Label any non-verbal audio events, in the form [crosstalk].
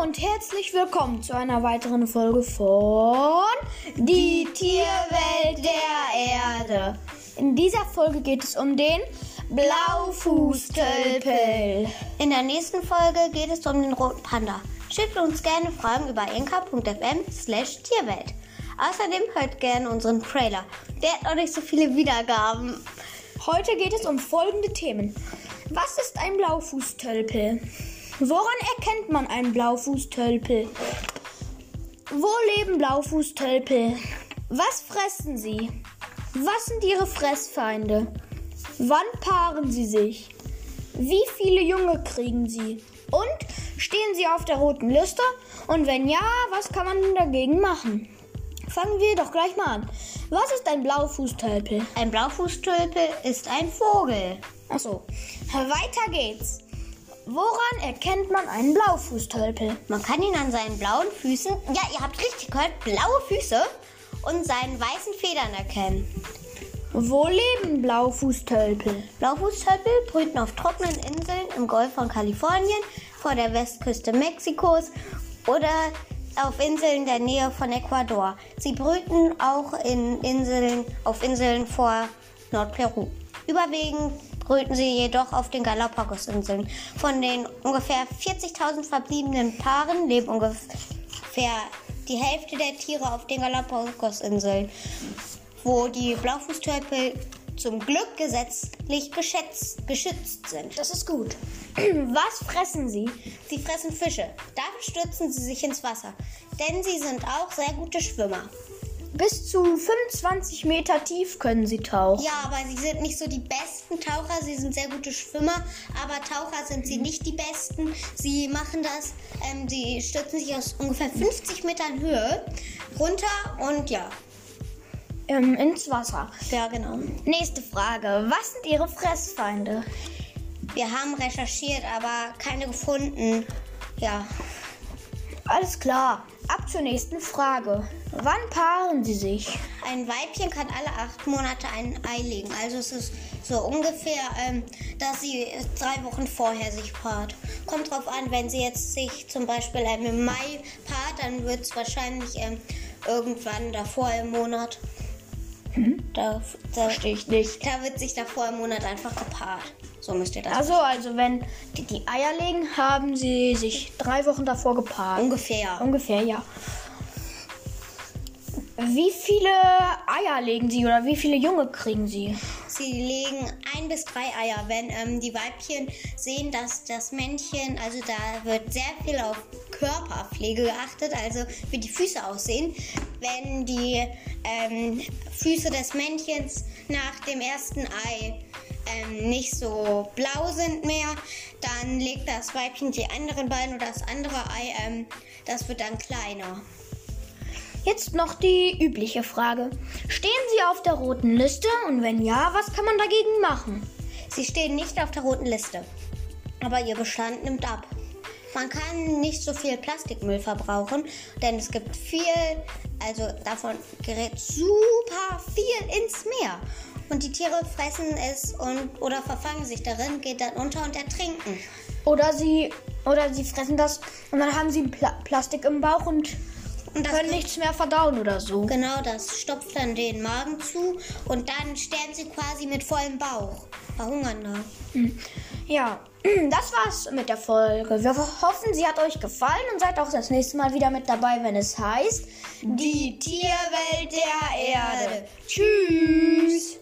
und herzlich willkommen zu einer weiteren Folge von Die Tierwelt der Erde. In dieser Folge geht es um den Blaufußtölpel. In der nächsten Folge geht es um den roten Panda. Schickt uns gerne Fragen über inka.fm slash Tierwelt. Außerdem hört gerne unseren Trailer. Der hat noch nicht so viele Wiedergaben. Heute geht es um folgende Themen. Was ist ein Blaufußtölpel? Woran erkennt man einen Blaufußtölpel? Wo leben Blaufußtölpel? Was fressen sie? Was sind ihre Fressfeinde? Wann paaren sie sich? Wie viele Junge kriegen sie? Und stehen sie auf der roten Liste? Und wenn ja, was kann man dagegen machen? Fangen wir doch gleich mal an. Was ist ein Blaufußtölpel? Ein Blaufußtölpel ist ein Vogel. Achso, weiter geht's. Woran erkennt man einen Blaufußtölpel? Man kann ihn an seinen blauen Füßen, ja, ihr habt richtig gehört, blaue Füße und seinen weißen Federn erkennen. Wo leben Blaufußtölpel? Blaufußtölpel brüten auf trockenen Inseln im Golf von Kalifornien, vor der Westküste Mexikos oder auf Inseln der Nähe von Ecuador. Sie brüten auch in Inseln, auf Inseln vor Nordperu. Überwiegend brüten sie jedoch auf den Galapagos-Inseln. Von den ungefähr 40.000 verbliebenen Paaren leben ungefähr die Hälfte der Tiere auf den Galapagos-Inseln, wo die Blaufußtölpel zum Glück gesetzlich geschätzt, geschützt sind. Das ist gut. [clears throat] Was fressen sie? Sie fressen Fische. Dafür stürzen sie sich ins Wasser, denn sie sind auch sehr gute Schwimmer. Bis zu 25 Meter tief können sie tauchen. Ja, aber sie sind nicht so die besten Taucher. Sie sind sehr gute Schwimmer, aber Taucher sind sie nicht die besten. Sie machen das, ähm, sie stürzen sich aus ungefähr 50 Metern Höhe runter und ja. Ähm, ins Wasser. Ja, genau. Nächste Frage. Was sind ihre Fressfeinde? Wir haben recherchiert, aber keine gefunden. Ja. Alles klar. Ab zur nächsten Frage. Wann paaren sie sich? Ein Weibchen kann alle acht Monate ein Ei legen. Also es ist so ungefähr, ähm, dass sie drei Wochen vorher sich paart. Kommt drauf an, wenn sie jetzt sich zum Beispiel ähm, im Mai paart, dann wird es wahrscheinlich ähm, irgendwann davor im Monat. Hm? Da, da, Verstehe ich nicht. da wird sich davor im Monat einfach gepaart. So müsst ihr das. Also, also wenn die, die Eier legen, haben sie sich drei Wochen davor gepaart. ungefähr. Ungefähr, ja. Wie viele Eier legen sie oder wie viele Junge kriegen sie? Sie legen ein bis drei Eier, wenn ähm, die Weibchen sehen, dass das Männchen, also da wird sehr viel auf Körperpflege geachtet, also wie die Füße aussehen. Wenn die ähm, Füße des Männchens nach dem ersten Ei ähm, nicht so blau sind mehr, dann legt das Weibchen die anderen beiden oder das andere Ei, ähm, das wird dann kleiner. Jetzt noch die übliche Frage. Stehen sie auf der roten Liste und wenn ja, was kann man dagegen machen? Sie stehen nicht auf der roten Liste, aber ihr Bestand nimmt ab. Man kann nicht so viel Plastikmüll verbrauchen, denn es gibt viel, also davon gerät super viel ins Meer. Und die Tiere fressen es und oder verfangen sich darin, geht dann unter und ertrinken. Oder sie oder sie fressen das und dann haben sie Pla Plastik im Bauch und, Und können nichts mehr verdauen oder so. Genau, das stopft dann den Magen zu und dann sterben sie quasi mit vollem Bauch. Verhungern da. Ja, [clears throat] das war's mit der Folge. Wir hoffen, sie hat euch gefallen und seid auch das nächste Mal wieder mit dabei, wenn es heißt Die Tierwelt der Erde. Tschüss.